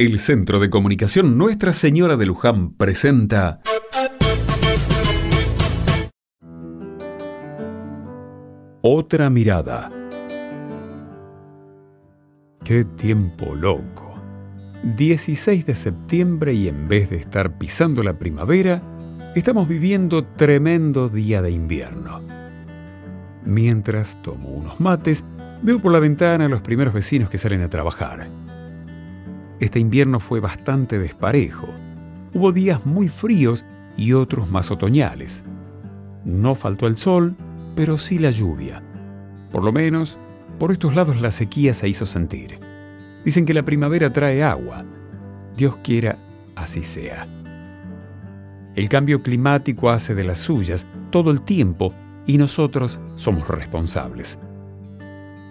El Centro de Comunicación Nuestra Señora de Luján presenta Otra mirada. Qué tiempo loco. 16 de septiembre y en vez de estar pisando la primavera, estamos viviendo tremendo día de invierno. Mientras tomo unos mates, veo por la ventana a los primeros vecinos que salen a trabajar. Este invierno fue bastante desparejo. Hubo días muy fríos y otros más otoñales. No faltó el sol, pero sí la lluvia. Por lo menos, por estos lados la sequía se hizo sentir. Dicen que la primavera trae agua. Dios quiera, así sea. El cambio climático hace de las suyas todo el tiempo y nosotros somos responsables.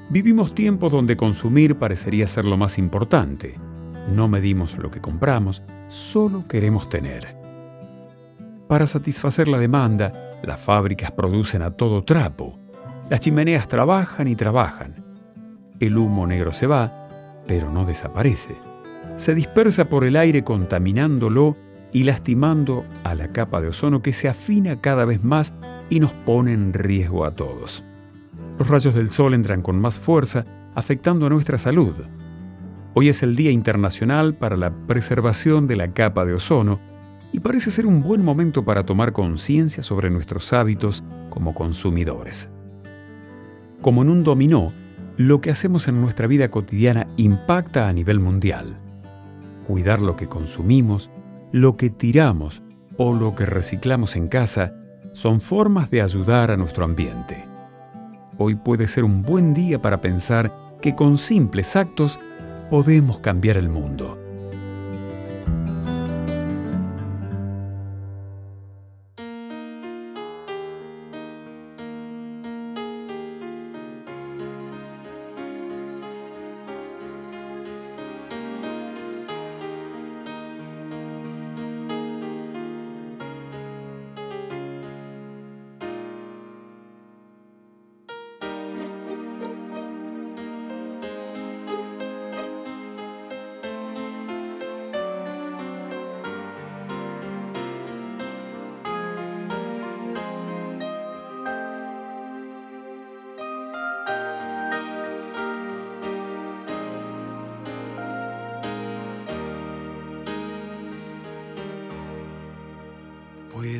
Vivimos tiempos donde consumir parecería ser lo más importante no medimos lo que compramos, solo queremos tener. Para satisfacer la demanda, las fábricas producen a todo trapo. Las chimeneas trabajan y trabajan. El humo negro se va, pero no desaparece. Se dispersa por el aire contaminándolo y lastimando a la capa de ozono que se afina cada vez más y nos pone en riesgo a todos. Los rayos del sol entran con más fuerza, afectando a nuestra salud. Hoy es el Día Internacional para la Preservación de la Capa de Ozono y parece ser un buen momento para tomar conciencia sobre nuestros hábitos como consumidores. Como en un dominó, lo que hacemos en nuestra vida cotidiana impacta a nivel mundial. Cuidar lo que consumimos, lo que tiramos o lo que reciclamos en casa son formas de ayudar a nuestro ambiente. Hoy puede ser un buen día para pensar que con simples actos podemos cambiar el mundo.